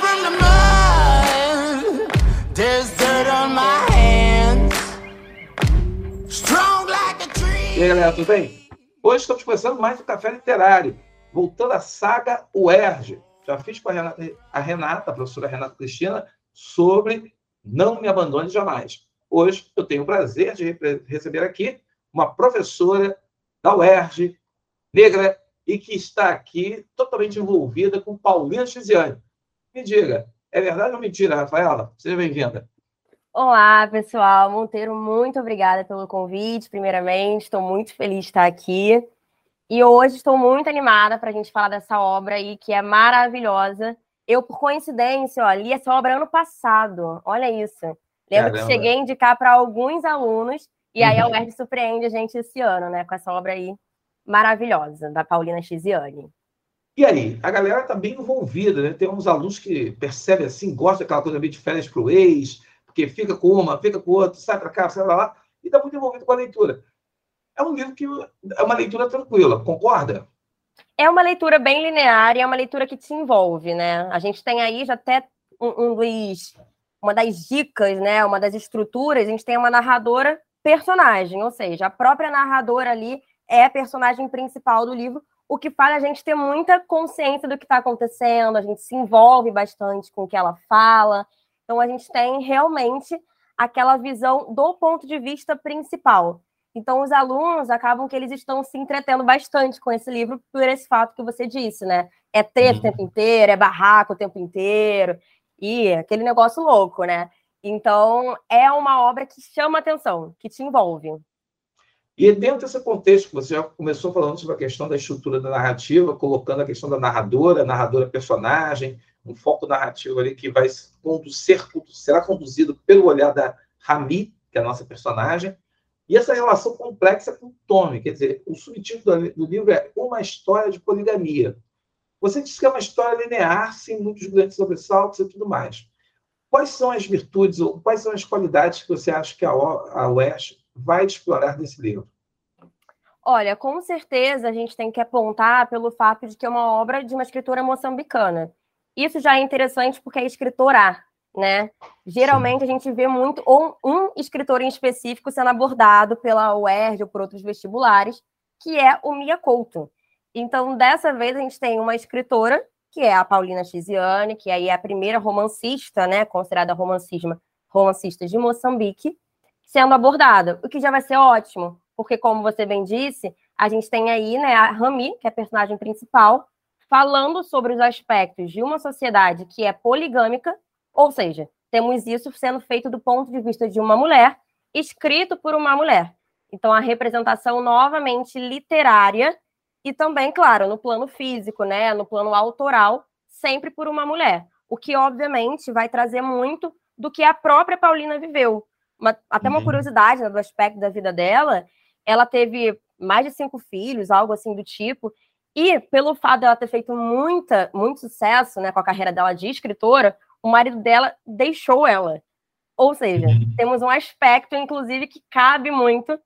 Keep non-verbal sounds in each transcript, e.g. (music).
from the mud. There's dirt on my hands. Strong like a tree. E aí, galera, tudo bem? Hoje estamos começando mais um Café Literário, voltando à saga UERJ. Já fiz com a Renata, a Renata, a professora Renata Cristina, sobre Não Me Abandone Jamais. Hoje eu tenho o prazer de receber aqui uma professora da UERJ, negra, e que está aqui totalmente envolvida com Paulina Chiziane. Me diga, é verdade ou mentira, Rafaela? Seja bem-vinda. Olá, pessoal. Monteiro, muito obrigada pelo convite, primeiramente. Estou muito feliz de estar aqui. E hoje estou muito animada para a gente falar dessa obra aí, que é maravilhosa. Eu, por coincidência, ó, li essa obra ano passado. Olha isso. Lembro Caramba. que cheguei a indicar para alguns alunos, e aí a (laughs) UERJ surpreende a gente esse ano, né, com essa obra aí maravilhosa, da Paulina Chiziane. E aí, a galera está bem envolvida, né? Tem uns alunos que percebem assim, gostam daquela coisa meio de férias para o ex, porque fica com uma, fica com outra, sai para cá, sai para lá, e está muito envolvido com a leitura. É um livro que é uma leitura tranquila, concorda? É uma leitura bem linear e é uma leitura que te envolve, né? A gente tem aí já até um, um uma das dicas, né? Uma das estruturas, a gente tem uma narradora personagem, ou seja, a própria narradora ali é a personagem principal do livro, o que faz a gente ter muita consciência do que está acontecendo, a gente se envolve bastante com o que ela fala. Então, a gente tem realmente aquela visão do ponto de vista principal. Então, os alunos acabam que eles estão se entretendo bastante com esse livro por esse fato que você disse, né? É uhum. o tempo inteiro, é barraco o tempo inteiro, e aquele negócio louco, né? Então, é uma obra que chama atenção, que te envolve. E dentro desse contexto, você já começou falando sobre a questão da estrutura da narrativa, colocando a questão da narradora, narradora personagem, um foco narrativo ali que vai conduzir, será conduzido pelo olhar da Rami, que é a nossa personagem, e essa relação complexa com o Tommy, quer dizer, o subtítulo do livro é Uma História de Poligamia. Você disse que é uma história linear, sem muitos grandes sobressaltos e tudo mais. Quais são as virtudes ou quais são as qualidades que você acha que a, a West vai explorar nesse livro? Olha, com certeza a gente tem que apontar pelo fato de que é uma obra de uma escritora moçambicana. Isso já é interessante porque é escritora, né? Geralmente Sim. a gente vê muito ou um escritor em específico sendo abordado pela UERJ ou por outros vestibulares, que é o Mia Couto. Então, dessa vez a gente tem uma escritora, que é a Paulina Chiziane, que aí é a primeira romancista, né, considerada romancista de Moçambique, sendo abordada, o que já vai ser ótimo, porque, como você bem disse, a gente tem aí né, a Rami, que é a personagem principal, falando sobre os aspectos de uma sociedade que é poligâmica, ou seja, temos isso sendo feito do ponto de vista de uma mulher, escrito por uma mulher. Então, a representação novamente literária e também, claro, no plano físico, né, no plano autoral, sempre por uma mulher. O que, obviamente, vai trazer muito do que a própria Paulina viveu, uma, até uma uhum. curiosidade né, do aspecto da vida dela, ela teve mais de cinco filhos, algo assim do tipo, e pelo fato dela ter feito muita, muito sucesso né, com a carreira dela de escritora, o marido dela deixou ela. Ou seja, uhum. temos um aspecto, inclusive, que cabe muito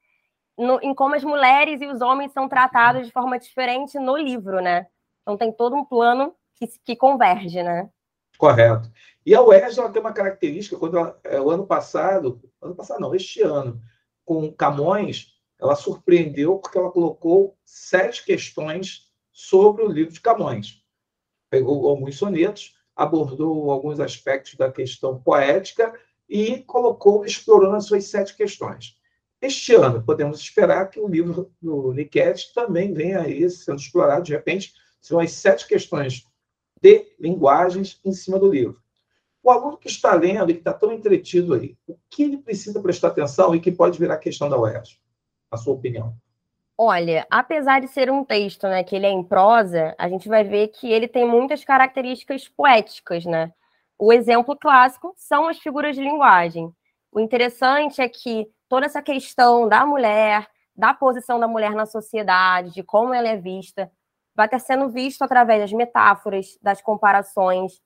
no, em como as mulheres e os homens são tratados de forma diferente no livro, né? Então tem todo um plano que, que converge, né? Correto. E a UERJ ela tem uma característica, quando ela, é, o ano passado, ano passado não, este ano, com Camões, ela surpreendeu porque ela colocou sete questões sobre o livro de Camões. Pegou alguns sonetos, abordou alguns aspectos da questão poética e colocou, explorando as suas sete questões. Este ano, podemos esperar que o livro do Niket também venha aí sendo explorado, de repente, são as sete questões de linguagens em cima do livro. O aluno que está lendo e que está tão entretido aí, o que ele precisa prestar atenção e que pode virar questão da UERJ? A sua opinião. Olha, apesar de ser um texto, né, que ele é em prosa, a gente vai ver que ele tem muitas características poéticas, né? O exemplo clássico são as figuras de linguagem. O interessante é que toda essa questão da mulher, da posição da mulher na sociedade, de como ela é vista, vai estar sendo visto através das metáforas, das comparações,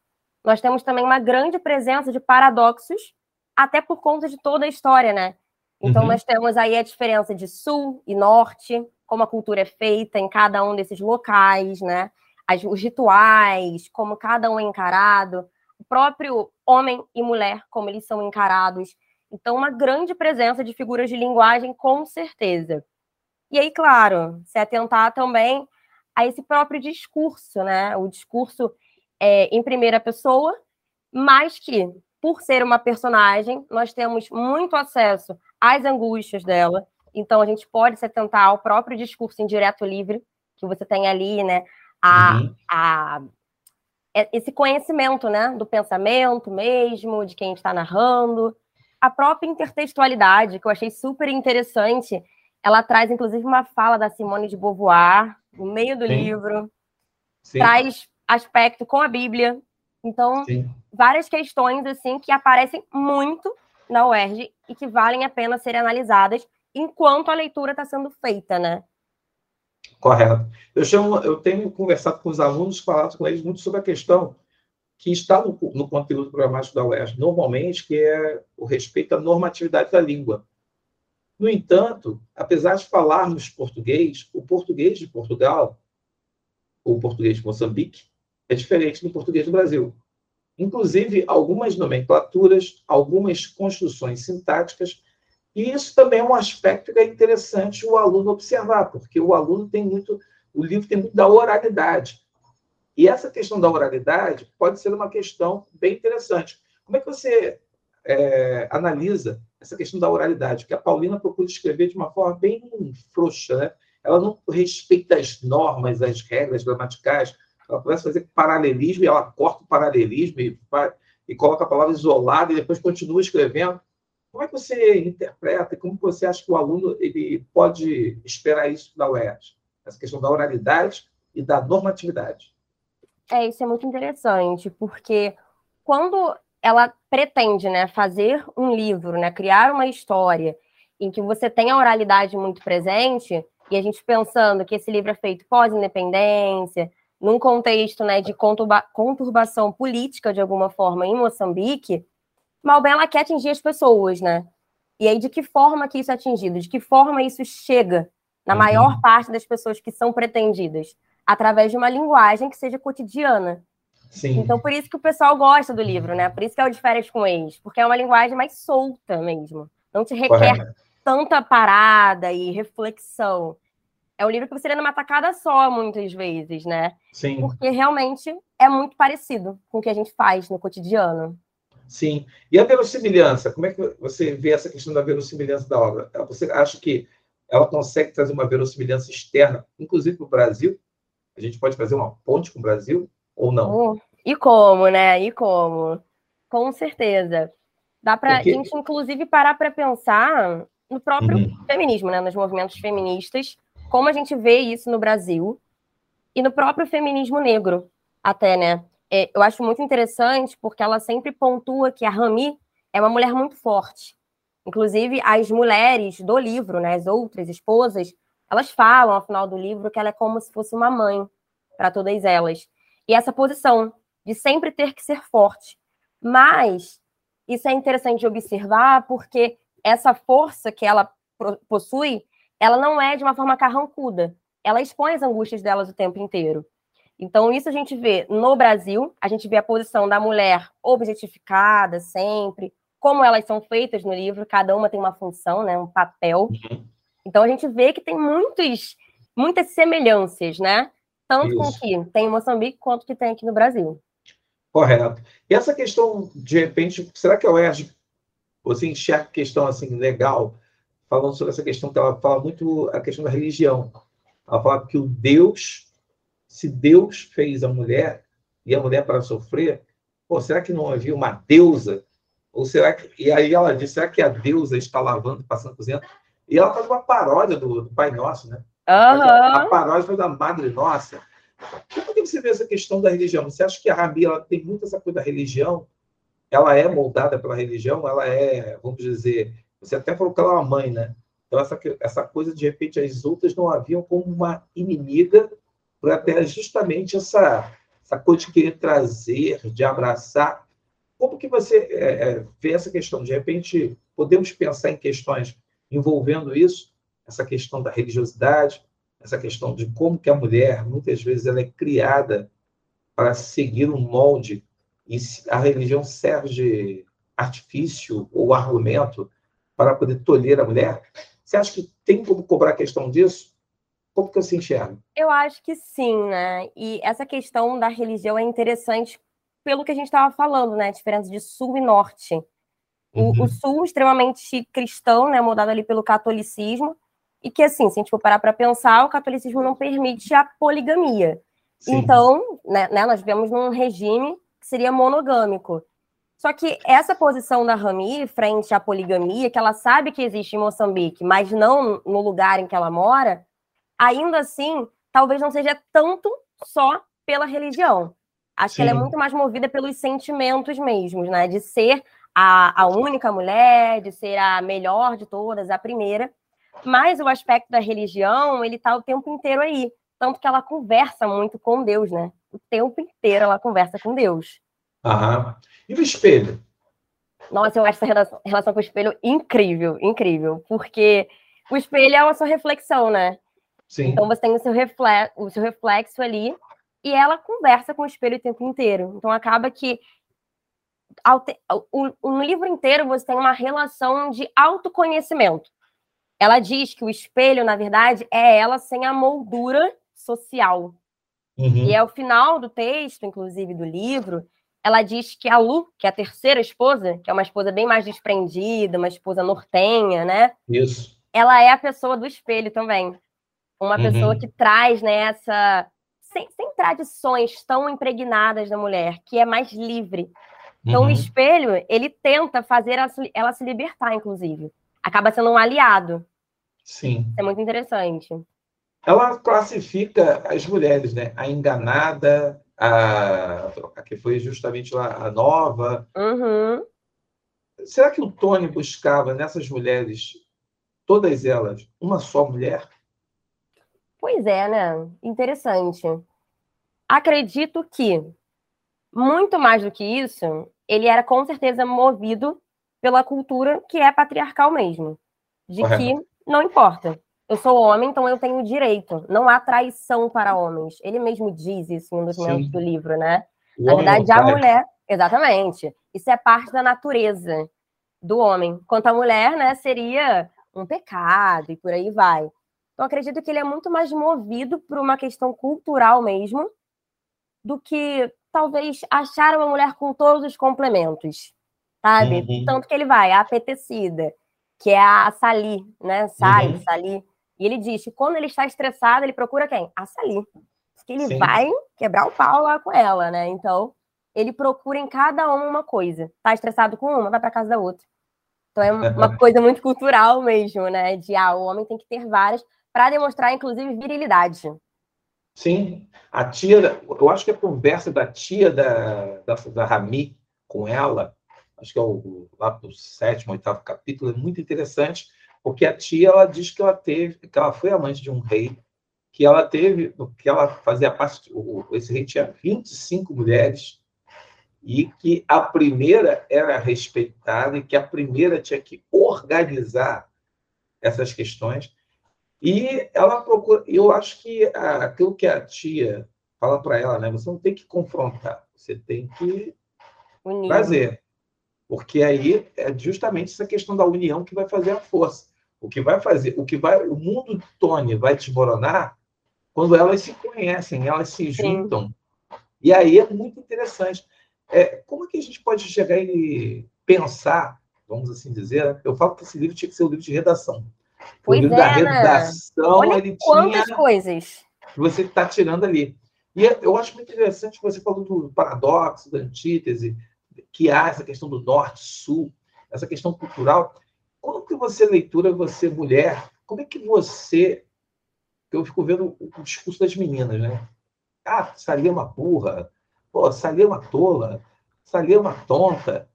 nós temos também uma grande presença de paradoxos, até por conta de toda a história, né? Então, uhum. nós temos aí a diferença de sul e norte, como a cultura é feita em cada um desses locais, né? as, os rituais, como cada um é encarado, o próprio homem e mulher, como eles são encarados. Então, uma grande presença de figuras de linguagem, com certeza. E aí, claro, se atentar também a esse próprio discurso, né? O discurso é, em primeira pessoa, mas que, por ser uma personagem, nós temos muito acesso às angústias dela. Então, a gente pode se atentar ao próprio discurso em direto livre, que você tem ali, né? A, uhum. a, é, esse conhecimento, né? Do pensamento mesmo, de quem está narrando. A própria intertextualidade, que eu achei super interessante. Ela traz, inclusive, uma fala da Simone de Beauvoir, no meio do Sim. livro. Sim. Traz aspecto com a Bíblia. Então, Sim. várias questões assim que aparecem muito na UERJ e que valem a pena serem analisadas enquanto a leitura está sendo feita, né? Correto. Eu, chamo, eu tenho conversado com os alunos, falado com eles muito sobre a questão que está no, no conteúdo programático da UERJ, normalmente, que é o respeito à normatividade da língua. No entanto, apesar de falarmos português, o português de Portugal, ou o português de Moçambique, é diferente do português do Brasil. Inclusive, algumas nomenclaturas, algumas construções sintáticas, e isso também é um aspecto que é interessante o aluno observar, porque o aluno tem muito, o livro tem muito da oralidade. E essa questão da oralidade pode ser uma questão bem interessante. Como é que você é, analisa essa questão da oralidade? Que a Paulina procura escrever de uma forma bem frouxa, né? Ela não respeita as normas, as regras gramaticais, ela começa a fazer paralelismo e ela corta o paralelismo e, e coloca a palavra isolada e depois continua escrevendo. Como é que você interpreta como você acha que o aluno ele pode esperar isso da UERJ? Essa questão da oralidade e da normatividade. É, isso é muito interessante, porque quando ela pretende né, fazer um livro, né, criar uma história em que você tem a oralidade muito presente, e a gente pensando que esse livro é feito pós-independência, num contexto né, de conturba conturbação política, de alguma forma, em Moçambique, Malbem ela quer atingir as pessoas, né? E aí, de que forma que isso é atingido? De que forma isso chega na uhum. maior parte das pessoas que são pretendidas? Através de uma linguagem que seja cotidiana. Sim. Então, por isso que o pessoal gosta do livro, né? Por isso que é o de férias com eles, porque é uma linguagem mais solta mesmo. Não te requer Correto. tanta parada e reflexão é um livro que você lê numa tacada só, muitas vezes, né? Sim. Porque realmente é muito parecido com o que a gente faz no cotidiano. Sim. E a verossimilhança? Como é que você vê essa questão da verossimilhança da obra? Você acha que ela consegue trazer uma verossimilhança externa, inclusive para o Brasil? A gente pode fazer uma ponte com o Brasil ou não? Oh, e como, né? E como? Com certeza. Dá para a gente, inclusive, parar para pensar no próprio uhum. feminismo, né? Nos movimentos feministas como a gente vê isso no Brasil e no próprio feminismo negro, até, né? É, eu acho muito interessante porque ela sempre pontua que a Rami é uma mulher muito forte. Inclusive, as mulheres do livro, né, as outras esposas, elas falam ao final do livro que ela é como se fosse uma mãe para todas elas. E essa posição de sempre ter que ser forte. Mas isso é interessante de observar porque essa força que ela possui ela não é de uma forma carrancuda. Ela expõe as angústias delas o tempo inteiro. Então, isso a gente vê no Brasil, a gente vê a posição da mulher objetificada sempre, como elas são feitas no livro, cada uma tem uma função, né, um papel. Uhum. Então, a gente vê que tem muitos, muitas semelhanças, né? Tanto isso. com que tem em Moçambique quanto que tem aqui no Brasil. Correto. E essa questão, de repente, será que a UERJ, você enxerga questão assim legal falando sobre essa questão que ela fala muito a questão da religião. Ela fala que o Deus, se Deus fez a mulher e a mulher para sofrer, pô, será que não havia uma deusa? Ou será que e aí ela diz, será que a deusa está lavando, passando cozinhando? E ela faz uma paródia do, do Pai Nosso, né? A, paródia da Madre Nossa. Como que você vê essa questão da religião? Você acha que a Rabi ela tem muito essa coisa da religião? Ela é moldada pela religião? Ela é, vamos dizer, você até falou que ela é uma mãe, né? Então, essa, essa coisa, de repente, as outras não haviam como uma inimiga para ter justamente essa, essa coisa de querer trazer, de abraçar. Como que você é, é, vê essa questão? De repente, podemos pensar em questões envolvendo isso, essa questão da religiosidade, essa questão de como que a mulher, muitas vezes, ela é criada para seguir um molde e a religião serve de artifício ou argumento para poder tolher a mulher? Você acha que tem como cobrar a questão disso? Como que você enxerga? Eu acho que sim, né? E essa questão da religião é interessante pelo que a gente estava falando, né? A diferença de sul e norte. O, uhum. o, sul extremamente cristão, né? Mudado ali pelo catolicismo. E que, assim, se a gente for parar para pensar, o catolicismo não permite a poligamia. Sim. Então, né, né, nós vivemos num regime que seria monogâmico. Só que essa posição da Rami frente à poligamia, que ela sabe que existe em Moçambique, mas não no lugar em que ela mora, ainda assim, talvez não seja tanto só pela religião. Acho Sim. que ela é muito mais movida pelos sentimentos mesmos, né? De ser a, a única mulher, de ser a melhor de todas, a primeira. Mas o aspecto da religião, ele tá o tempo inteiro aí. Tanto que ela conversa muito com Deus, né? O tempo inteiro ela conversa com Deus. Aham. E o espelho? Nossa, eu acho essa relação, relação com o espelho incrível, incrível. Porque o espelho é a sua reflexão, né? Sim. Então você tem o seu, reflexo, o seu reflexo ali e ela conversa com o espelho o tempo inteiro. Então acaba que no livro inteiro você tem uma relação de autoconhecimento. Ela diz que o espelho, na verdade, é ela sem a moldura social. Uhum. E é o final do texto, inclusive do livro, ela diz que a Lu, que é a terceira esposa, que é uma esposa bem mais desprendida, uma esposa nortenha, né? Isso. Ela é a pessoa do espelho também. Uma uhum. pessoa que traz né, essa. Sem, sem, tradições tão impregnadas da mulher, que é mais livre. Então, uhum. o espelho, ele tenta fazer ela, ela se libertar, inclusive. Acaba sendo um aliado. Sim. Isso é muito interessante. Ela classifica as mulheres, né? A enganada, a, a que foi justamente lá, a nova. Uhum. Será que o Tony buscava nessas mulheres, todas elas, uma só mulher? Pois é, né? Interessante. Acredito que, muito mais do que isso, ele era com certeza movido pela cultura que é patriarcal mesmo. De Correto. que não importa eu sou homem, então eu tenho direito. Não há traição para homens. Ele mesmo diz isso em um dos momentos do livro, né? O Na verdade, a mulher. Exatamente. Isso é parte da natureza do homem. Quanto à mulher, né, seria um pecado e por aí vai. Então, acredito que ele é muito mais movido por uma questão cultural mesmo do que talvez achar uma mulher com todos os complementos, sabe? Uhum. Tanto que ele vai, a apetecida, que é a Sali, né? Sali, uhum. Sali. E ele diz que quando ele está estressado, ele procura quem? A Sally. Porque ele Sim. vai quebrar o pau lá com ela, né? Então, ele procura em cada uma uma coisa. Tá estressado com uma, vai para casa da outra. Então é uma (laughs) coisa muito cultural mesmo, né? De ah, o homem tem que ter várias para demonstrar, inclusive, virilidade. Sim, a tia, eu acho que a conversa da tia da, da, da Rami com ela, acho que é o, lá do sétimo, oitavo capítulo, é muito interessante, porque a tia ela diz que ela teve, que ela foi amante de um rei, que ela teve, que ela fazia parte, esse rei tinha 25 mulheres e que a primeira era respeitada e que a primeira tinha que organizar essas questões. E ela procura, eu acho que aquilo que a tia fala para ela, né, você não tem que confrontar, você tem que Unir. trazer. Porque aí é justamente essa questão da união que vai fazer a força. O que vai fazer, o que vai, o mundo de Tony vai desmoronar quando elas se conhecem, elas se juntam. Sim. E aí é muito interessante. É, como é que a gente pode chegar e pensar, vamos assim dizer, eu falo que esse livro tinha que ser o um livro de redação. Pois o livro é, da redação, Olha ele quantas tinha coisas que você está tirando ali. E eu acho muito interessante que você falou do paradoxo, da antítese, que há essa questão do norte-sul, essa questão cultural. Como que você, leitura, você, mulher, como é que você. Eu fico vendo o discurso das meninas, né? Ah, Sali é uma burra. Pô, Sali é uma tola. Sali é uma tonta.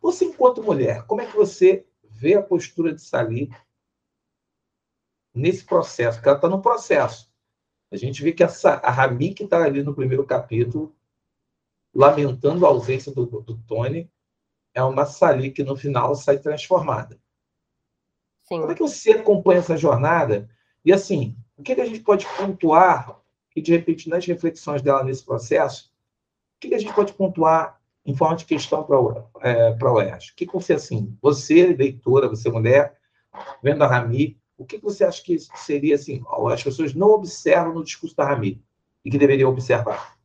Você, enquanto mulher, como é que você vê a postura de Sali nesse processo? Porque ela está no processo. A gente vê que essa, a Rami, que está ali no primeiro capítulo, lamentando a ausência do, do Tony, é uma Sali que no final sai transformada. Sim. Como é que você acompanha essa jornada? E assim, o que, que a gente pode pontuar, e de repente nas reflexões dela nesse processo, o que, que a gente pode pontuar em forma de questão para é, a UERJ? O que, que você, assim, você, leitora, você mulher, vendo a Rami, o que, que você acha que seria, assim, as pessoas não observam no discurso da Rami e que deveriam observar?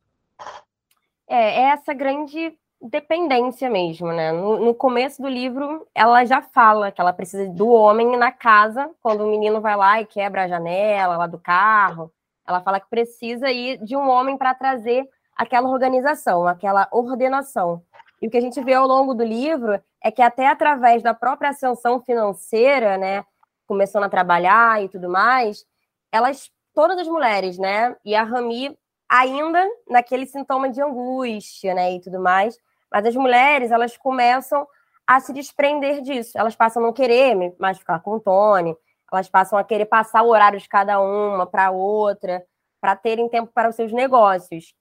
É, é essa grande dependência mesmo, né? No, no, começo do livro, ela já fala que ela precisa do homem na casa, quando o menino vai lá e quebra a janela lá do carro. Ela fala que precisa ir de um homem para trazer aquela organização, aquela ordenação. E o que a gente vê ao longo do livro é que até através da própria ascensão financeira, né, começando a trabalhar e tudo mais, elas, todas as mulheres, né, e a Rami ainda naquele sintoma de angústia, né, e tudo mais, mas as mulheres, elas começam a se desprender disso. Elas passam a não querer mais ficar com o Tony, elas passam a querer passar o horário de cada uma para outra, para terem tempo para os seus negócios.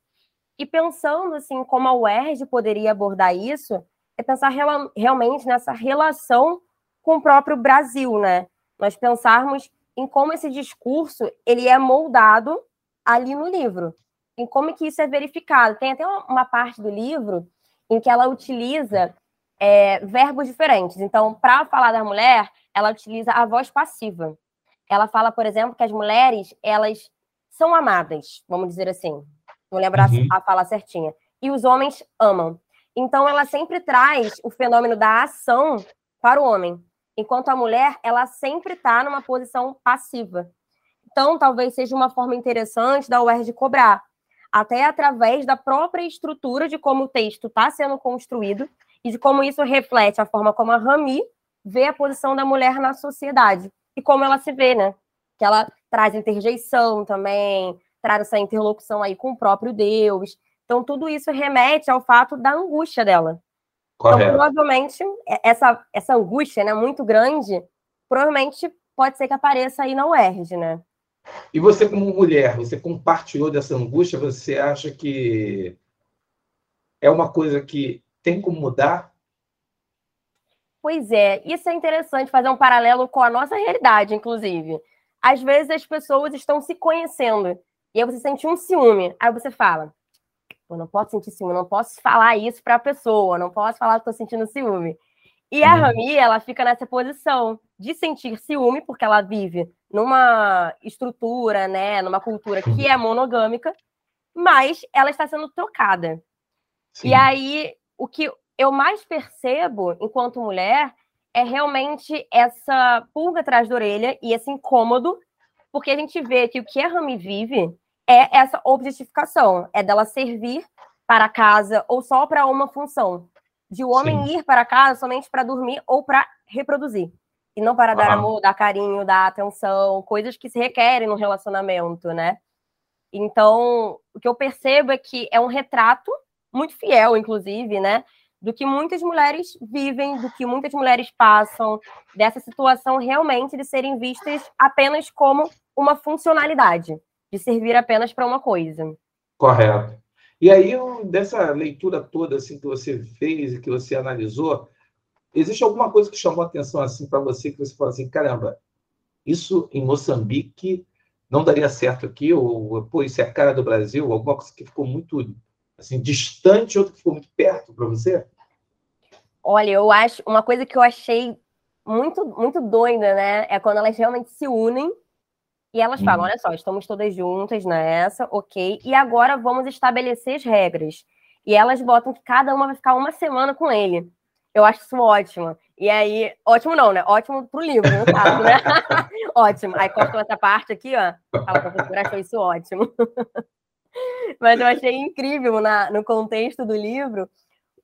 E pensando assim, como a UERJ poderia abordar isso, é pensar real, realmente nessa relação com o próprio Brasil, né? Nós pensarmos em como esse discurso ele é moldado ali no livro, em como que isso é verificado. Tem até uma parte do livro em que ela utiliza é, verbos diferentes. Então, para falar da mulher, ela utiliza a voz passiva. Ela fala, por exemplo, que as mulheres elas são amadas, vamos dizer assim. Vou lembrar uhum. a fala certinha. E os homens amam. Então, ela sempre traz o fenômeno da ação para o homem, enquanto a mulher ela sempre está numa posição passiva. Então, talvez seja uma forma interessante da UERJ cobrar até através da própria estrutura de como o texto está sendo construído e de como isso reflete a forma como a Rami vê a posição da mulher na sociedade e como ela se vê, né? Que ela traz interjeição também, traz essa interlocução aí com o próprio Deus. Então, tudo isso remete ao fato da angústia dela. Então, Correto. Então, provavelmente, é, essa, essa angústia, né, muito grande, provavelmente pode ser que apareça aí na UERJ, né? E você, como mulher, você compartilhou dessa angústia? Você acha que é uma coisa que tem como mudar? Pois é, isso é interessante fazer um paralelo com a nossa realidade, inclusive. Às vezes as pessoas estão se conhecendo e aí você sente um ciúme. Aí você fala: eu não posso sentir ciúme, não posso falar isso para a pessoa, não posso falar que estou sentindo ciúme. E a uhum. Rami, ela fica nessa posição de sentir ciúme, porque ela vive numa estrutura, né, numa cultura que é monogâmica, mas ela está sendo trocada. Sim. E aí, o que eu mais percebo enquanto mulher é realmente essa pulga atrás da orelha e esse incômodo, porque a gente vê que o que a Rami vive é essa objetificação, é dela servir para casa ou só para uma função de o homem Sim. ir para casa somente para dormir ou para reproduzir. E não para dar amor, dar carinho, dar atenção, coisas que se requerem no relacionamento, né? Então, o que eu percebo é que é um retrato muito fiel, inclusive, né? Do que muitas mulheres vivem, do que muitas mulheres passam, dessa situação realmente de serem vistas apenas como uma funcionalidade, de servir apenas para uma coisa. Correto. E aí, dessa leitura toda assim que você fez e que você analisou, existe alguma coisa que chamou atenção assim para você que você fala assim, caramba, isso em Moçambique não daria certo aqui ou pô, isso é a cara do Brasil, alguma coisa que ficou muito assim distante, outra que ficou muito perto para você? Olha, eu acho uma coisa que eu achei muito muito doida, né? É quando elas realmente se unem e elas uhum. falam: olha só, estamos todas juntas nessa, ok, e agora vamos estabelecer as regras. E elas botam que cada uma vai ficar uma semana com ele. Eu acho isso ótimo. E aí, ótimo não, né? Ótimo pro livro, no caso, né? (laughs) (laughs) ótimo. Aí cortou essa parte aqui, ó. Fala, professora, achou isso ótimo. (laughs) Mas eu achei incrível na, no contexto do livro,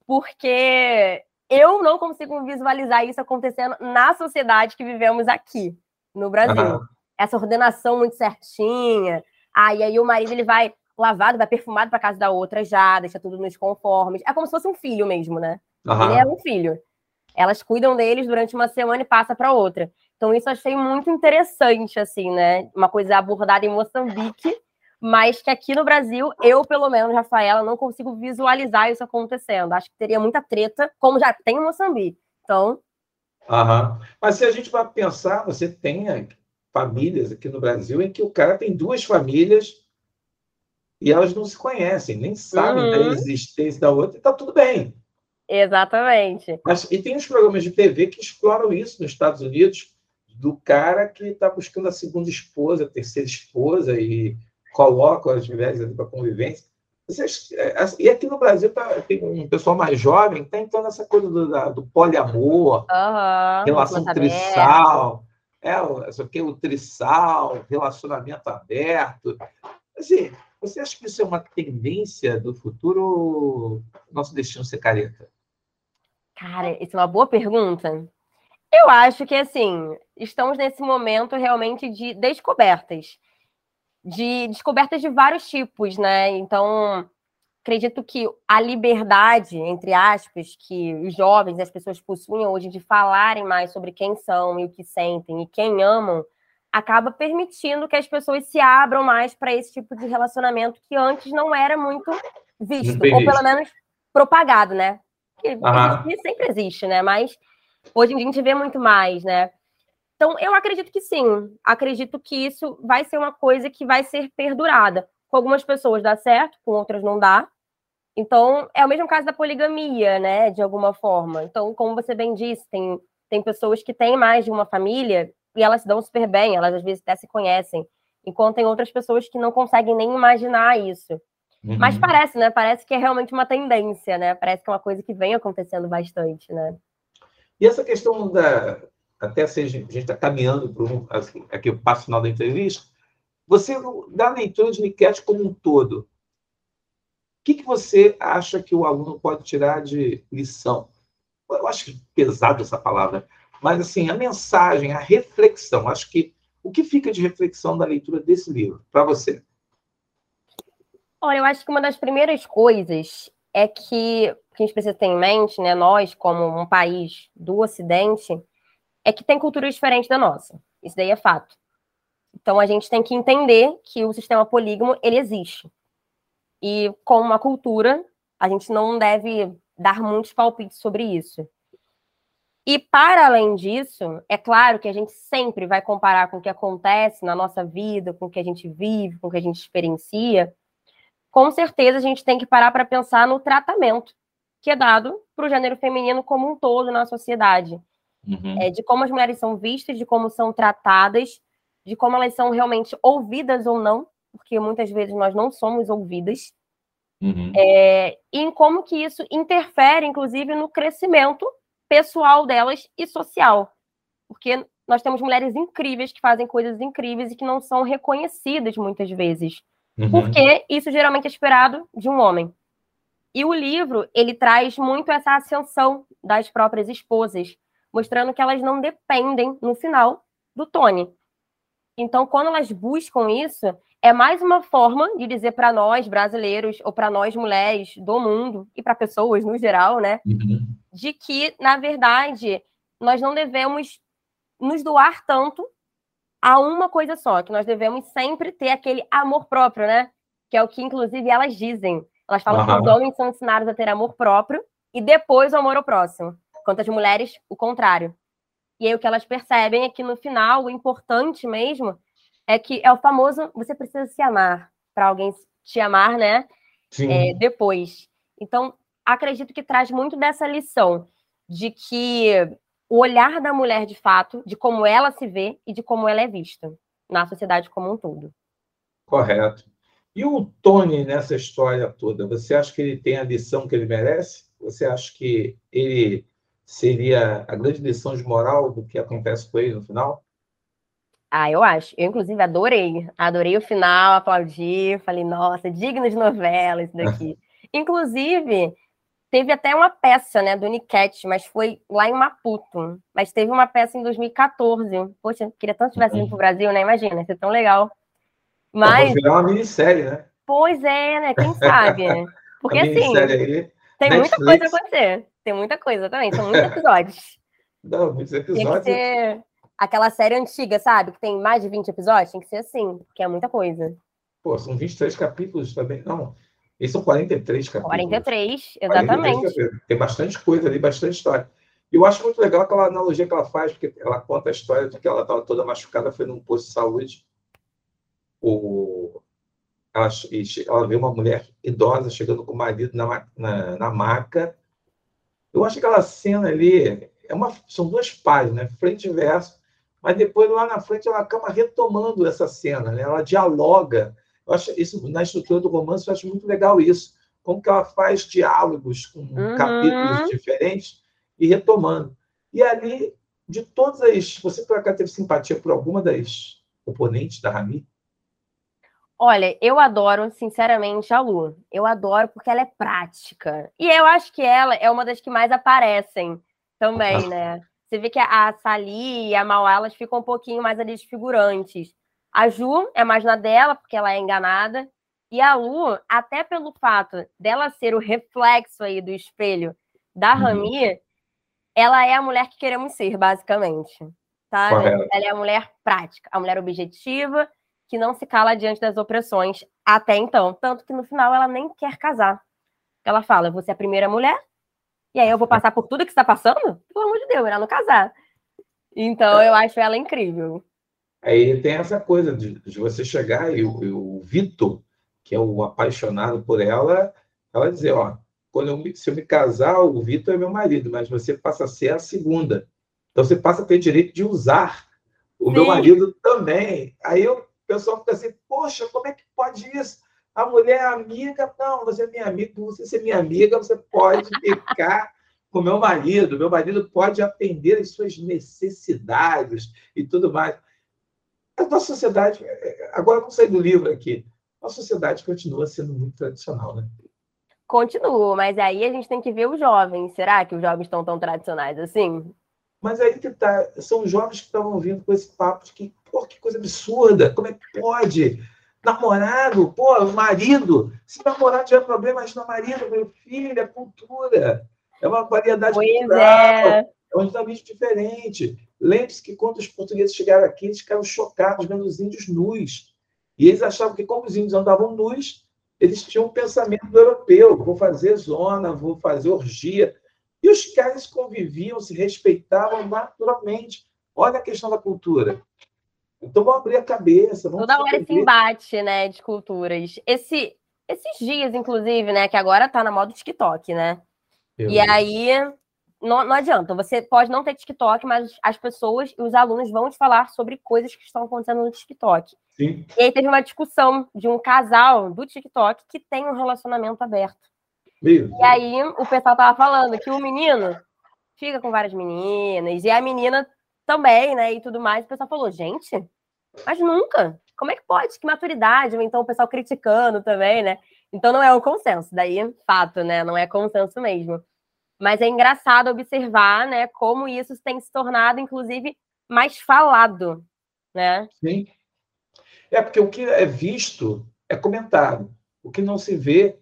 porque eu não consigo visualizar isso acontecendo na sociedade que vivemos aqui, no Brasil. Uhum essa ordenação muito certinha. Ah, e aí o marido ele vai lavado, vai perfumado para casa da outra já, deixa tudo nos conformes. É como se fosse um filho mesmo, né? Uhum. Ele é um filho. Elas cuidam deles durante uma semana e passa para outra. Então isso eu achei muito interessante assim, né? Uma coisa abordada em Moçambique, mas que aqui no Brasil, eu pelo menos, Rafaela, não consigo visualizar isso acontecendo. Acho que teria muita treta, como já tem em Moçambique. Então, Aham. Mas se a gente vai pensar, você tem famílias aqui no Brasil em que o cara tem duas famílias e elas não se conhecem, nem sabem uhum. da existência da outra, e está tudo bem. Exatamente. Mas, e tem os programas de TV que exploram isso nos Estados Unidos, do cara que está buscando a segunda esposa, a terceira esposa, e coloca as mulheres ali para convivência. Vocês, é, e aqui no Brasil tá, tem um pessoal mais jovem que está entrando nessa coisa do, do poliamor, uhum, relação trissal, é, aqui, o trissal, relacionamento aberto. Assim, você acha que isso é uma tendência do futuro ou nosso destino ser careta? Cara, isso é uma boa pergunta. Eu acho que, assim, estamos nesse momento realmente de descobertas. De descobertas de vários tipos, né? Então, acredito que a liberdade, entre aspas, que os jovens e as pessoas possuem hoje de falarem mais sobre quem são e o que sentem e quem amam, acaba permitindo que as pessoas se abram mais para esse tipo de relacionamento que antes não era muito visto, ou pelo menos propagado, né? Que uhum. sempre existe, né? Mas hoje em dia a gente vê muito mais, né? Então, eu acredito que sim. Acredito que isso vai ser uma coisa que vai ser perdurada. Com algumas pessoas dá certo, com outras não dá. Então, é o mesmo caso da poligamia, né? De alguma forma. Então, como você bem disse, tem, tem pessoas que têm mais de uma família e elas se dão super bem, elas às vezes até se conhecem, enquanto tem outras pessoas que não conseguem nem imaginar isso. Uhum. Mas parece, né? Parece que é realmente uma tendência, né? Parece que é uma coisa que vem acontecendo bastante, né? E essa questão da. Até se a gente está caminhando para um, assim, aqui o passo final da entrevista, você, da leitura de enquete como um todo, que, que você acha que o aluno pode tirar de lição? Eu acho pesado essa palavra, mas assim, a mensagem, a reflexão, acho que o que fica de reflexão da leitura desse livro para você? Olha, eu acho que uma das primeiras coisas é que, que a gente precisa ter em mente, né, nós, como um país do Ocidente, é que tem cultura diferente da nossa. Isso daí é fato. Então a gente tem que entender que o sistema polígamo ele existe. E como uma cultura, a gente não deve dar muitos palpites sobre isso. E, para além disso, é claro que a gente sempre vai comparar com o que acontece na nossa vida, com o que a gente vive, com o que a gente experiencia. Com certeza, a gente tem que parar para pensar no tratamento que é dado para o gênero feminino como um todo na sociedade. Uhum. É, de como as mulheres são vistas, de como são tratadas, de como elas são realmente ouvidas ou não, porque muitas vezes nós não somos ouvidas. Uhum. É, e em como que isso interfere, inclusive, no crescimento pessoal delas e social. Porque nós temos mulheres incríveis que fazem coisas incríveis e que não são reconhecidas muitas vezes. Uhum. Porque isso geralmente é esperado de um homem. E o livro, ele traz muito essa ascensão das próprias esposas, mostrando que elas não dependem, no final, do Tony. Então, quando elas buscam isso, é mais uma forma de dizer para nós brasileiros ou para nós mulheres do mundo e para pessoas no geral, né, uhum. de que na verdade nós não devemos nos doar tanto a uma coisa só, que nós devemos sempre ter aquele amor próprio, né? Que é o que inclusive elas dizem. Elas falam uhum. que os homens são ensinados a ter amor próprio e depois o amor ao próximo, enquanto as mulheres o contrário. E aí o que elas percebem é que no final o importante mesmo é que é o famoso você precisa se amar para alguém te amar, né? É, depois. Então, acredito que traz muito dessa lição de que o olhar da mulher de fato, de como ela se vê e de como ela é vista na sociedade como um todo. Correto. E o Tony nessa história toda, você acha que ele tem a lição que ele merece? Você acha que ele seria a grande lição de moral do que acontece com ele no final? Ah, eu acho. Eu, inclusive, adorei. Adorei o final, aplaudi. Falei, nossa, digno de novela isso daqui. (laughs) inclusive, teve até uma peça, né, do Niket, mas foi lá em Maputo. Mas teve uma peça em 2014. Poxa, queria tanto tivesse vindo pro Brasil, né? Imagina, ia ser tão legal. Mas... virar uma minissérie, né? Pois é, né? Quem sabe? (laughs) Porque, assim, aí, tem Netflix. muita coisa a acontecer. Tem muita coisa também, são muitos episódios. Não, muitos episódios. Tem que ser aquela série antiga, sabe? Que tem mais de 20 episódios, tem que ser assim, porque é muita coisa. Pô, são 23 capítulos também. Não, esses são 43 capítulos. 43, exatamente. 43 capítulos. Tem bastante coisa ali, bastante história. eu acho muito legal aquela analogia que ela faz, porque ela conta a história de que ela estava toda machucada, foi num posto de saúde. O, ela, ela vê uma mulher idosa chegando com o marido na, na, na maca. Eu acho que aquela cena ali é uma, são duas páginas, né? frente e verso, mas depois lá na frente ela acaba retomando essa cena, né? ela dialoga. Eu acho isso na estrutura do romance, eu acho muito legal isso. Como que ela faz diálogos com uhum. capítulos diferentes e retomando. E ali, de todas as. Você por acaso teve simpatia por alguma das oponentes da Rami? Olha, eu adoro, sinceramente, a Lu. Eu adoro porque ela é prática. E eu acho que ela é uma das que mais aparecem também, (laughs) né? Você vê que a Sali e a Mauá, elas ficam um pouquinho mais ali desfigurantes. A Ju é mais na dela, porque ela é enganada. E a Lu, até pelo fato dela ser o reflexo aí do espelho da uhum. Rami, ela é a mulher que queremos ser, basicamente. Tá? Ela é a mulher prática, a mulher objetiva, que não se cala diante das opressões até então. Tanto que no final ela nem quer casar. Ela fala: você é a primeira mulher, e aí eu vou passar por tudo que está passando? Pelo amor de Deus, melhor não casar. Então eu acho ela incrível. Aí tem essa coisa de, de você chegar e o, o Vitor, que é o apaixonado por ela, ela dizer: ó, quando eu, se eu me casar, o Vitor é meu marido, mas você passa a ser a segunda. Então você passa a ter direito de usar o Sim. meu marido também. Aí o pessoal fica assim, poxa, como é que pode isso? A mulher é amiga, não, você é minha amiga, você ser minha amiga, você pode ficar com meu marido, meu marido pode atender as suas necessidades e tudo mais. A nossa sociedade, agora não sei do livro aqui, a sociedade continua sendo muito tradicional, né? Continua, mas aí a gente tem que ver os jovens. Será que os jovens estão tão tradicionais assim? Mas aí que tá, são jovens que estavam vindo com esse papo de que, pô, que coisa absurda, como é que pode? Namorado, pô, marido. Se namorar tiver problema, mas não marido, meu filho, é cultura. É uma variedade pois cultural. É. é um totalmente diferente. Lembre-se que quando os portugueses chegaram aqui, eles ficaram chocados vendo os índios nus. E eles achavam que, como os índios andavam nus, eles tinham um pensamento europeu, vou fazer zona, vou fazer orgia. E os caras conviviam, se respeitavam naturalmente. Olha a questão da cultura. Então vamos abrir a cabeça. Toda hora esse embate né, de culturas. Esse, esses dias, inclusive, né? Que agora está na moda TikTok, né? E aí não, não adianta, você pode não ter TikTok, mas as pessoas e os alunos vão te falar sobre coisas que estão acontecendo no TikTok. Sim. E aí teve uma discussão de um casal do TikTok que tem um relacionamento aberto. Meu e aí o pessoal tava falando que o menino fica com várias meninas, e a menina também, né? E tudo mais. O pessoal falou, gente, mas nunca. Como é que pode? Que maturidade? Ou então o pessoal criticando também, né? Então não é um consenso, daí fato, né? Não é consenso mesmo. Mas é engraçado observar, né, como isso tem se tornado, inclusive, mais falado, né? Sim. É porque o que é visto é comentado. O que não se vê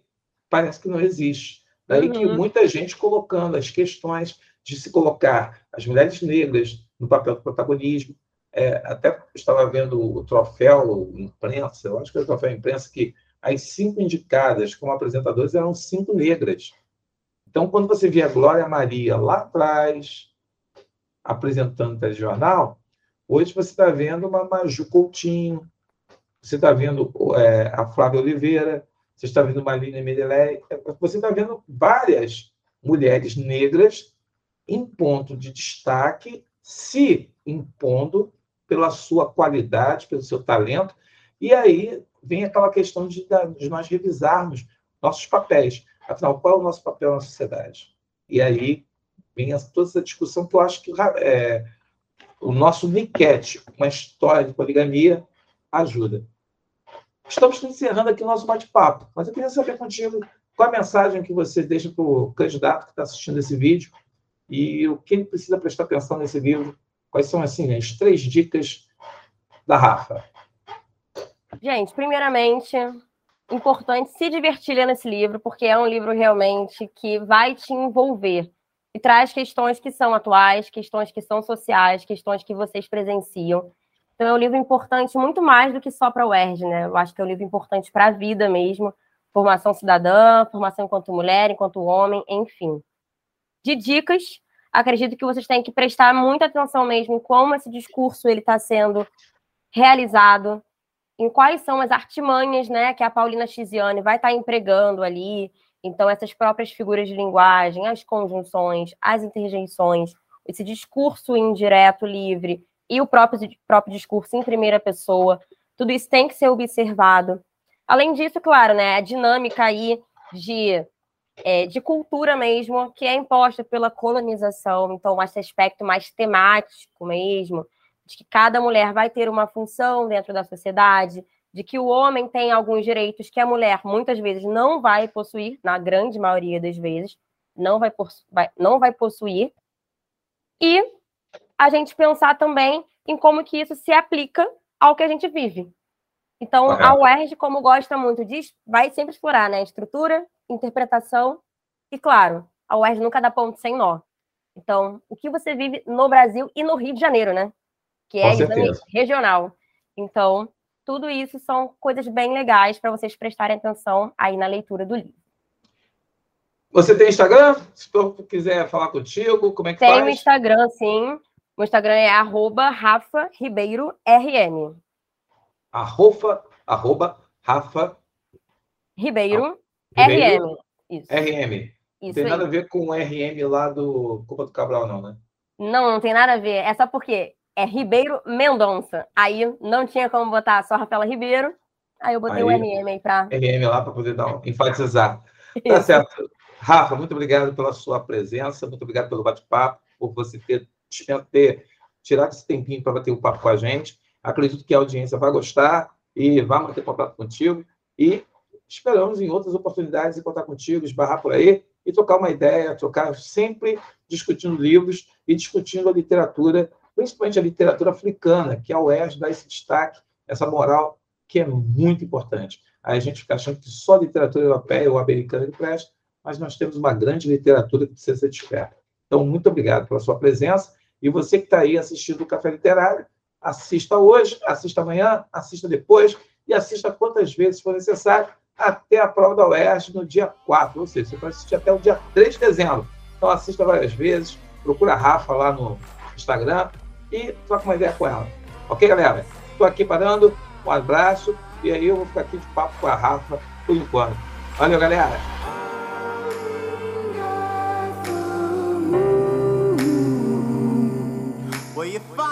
parece que não existe. Daí uhum. que muita gente colocando as questões de se colocar as mulheres negras no papel do protagonismo. É, até estava vendo o troféu imprensa, eu acho que é o troféu imprensa, que as cinco indicadas como apresentadoras eram cinco negras. Então, quando você vê a Glória Maria lá atrás, apresentando o telejornal, hoje você está vendo uma Maju Coutinho, você está vendo é, a Flávia Oliveira, você está vendo uma Aline Medelé, você está vendo várias mulheres negras em ponto de destaque, se impondo pela sua qualidade, pelo seu talento, e aí vem aquela questão de, de nós revisarmos nossos papéis. Afinal, qual é o nosso papel na sociedade? E aí vem toda essa discussão que eu acho que é, o nosso Niquete, uma história de poligamia, ajuda. Estamos encerrando aqui o nosso bate-papo, mas eu queria saber contigo qual a mensagem que você deixa para o candidato que está assistindo esse vídeo e o que ele precisa prestar atenção nesse livro. Quais são, assim, as três dicas da Rafa? Gente, primeiramente, importante se divertir lendo esse livro, porque é um livro realmente que vai te envolver e traz questões que são atuais, questões que são sociais, questões que vocês presenciam. Então é um livro importante muito mais do que só para o UERJ, né? Eu acho que é um livro importante para a vida mesmo, formação cidadã, formação enquanto mulher, enquanto homem, enfim. De dicas, acredito que vocês têm que prestar muita atenção mesmo em como esse discurso ele está sendo realizado, em quais são as artimanhas, né, que a Paulina Chiziane vai estar tá empregando ali. Então, essas próprias figuras de linguagem, as conjunções, as interjeições, esse discurso indireto, livre e o próprio, próprio discurso em primeira pessoa, tudo isso tem que ser observado. Além disso, claro, né, a dinâmica aí de, é, de cultura mesmo, que é imposta pela colonização, então esse aspecto mais temático mesmo, de que cada mulher vai ter uma função dentro da sociedade, de que o homem tem alguns direitos que a mulher muitas vezes não vai possuir, na grande maioria das vezes, não vai, vai, não vai possuir. E a gente pensar também em como que isso se aplica ao que a gente vive. Então, a UERJ, como gosta muito disso, vai sempre explorar, né? Estrutura, interpretação e, claro, a UERJ nunca dá ponto sem nó. Então, o que você vive no Brasil e no Rio de Janeiro, né? Que é exame regional. Então, tudo isso são coisas bem legais para vocês prestarem atenção aí na leitura do livro. Você tem Instagram? Se eu quiser falar contigo, como é que Tenho faz? Tenho Instagram, sim. O Instagram é arroba Rafa Ribeiro RN. Arrofa, arroba Rafa Ribeiro, RM. Isso. RM. Isso não tem aí. nada a ver com o RM lá do Copa do Cabral, não, né? Não, não tem nada a ver. É só porque é Ribeiro Mendonça. Aí não tinha como botar só Rafaela Ribeiro. Aí eu botei aí, o RM aí para. RM lá para poder dar um, enfatizar. Tá certo. Rafa, muito obrigado pela sua presença, muito obrigado pelo bate-papo, por você ter ter tirado esse tempinho para bater o um papo com a gente. Acredito que a audiência vai gostar e vai manter contato contigo. E esperamos em outras oportunidades encontrar contigo, esbarrar por aí e trocar uma ideia, trocar sempre discutindo livros e discutindo a literatura, principalmente a literatura africana, que a UERJ dá esse destaque, essa moral que é muito importante. Aí a gente fica achando que só literatura europeia ou americana ele presta, mas nós temos uma grande literatura que precisa ser desperta. Então, muito obrigado pela sua presença e você que está aí assistindo o Café Literário, assista hoje, assista amanhã, assista depois e assista quantas vezes for necessário até a prova da UERJ no dia 4, ou seja, você pode assistir até o dia 3 de dezembro. Então assista várias vezes, procura a Rafa lá no Instagram e troca uma ideia com ela. Ok, galera? Estou aqui parando, um abraço e aí eu vou ficar aqui de papo com a Rafa por enquanto. Valeu, galera! You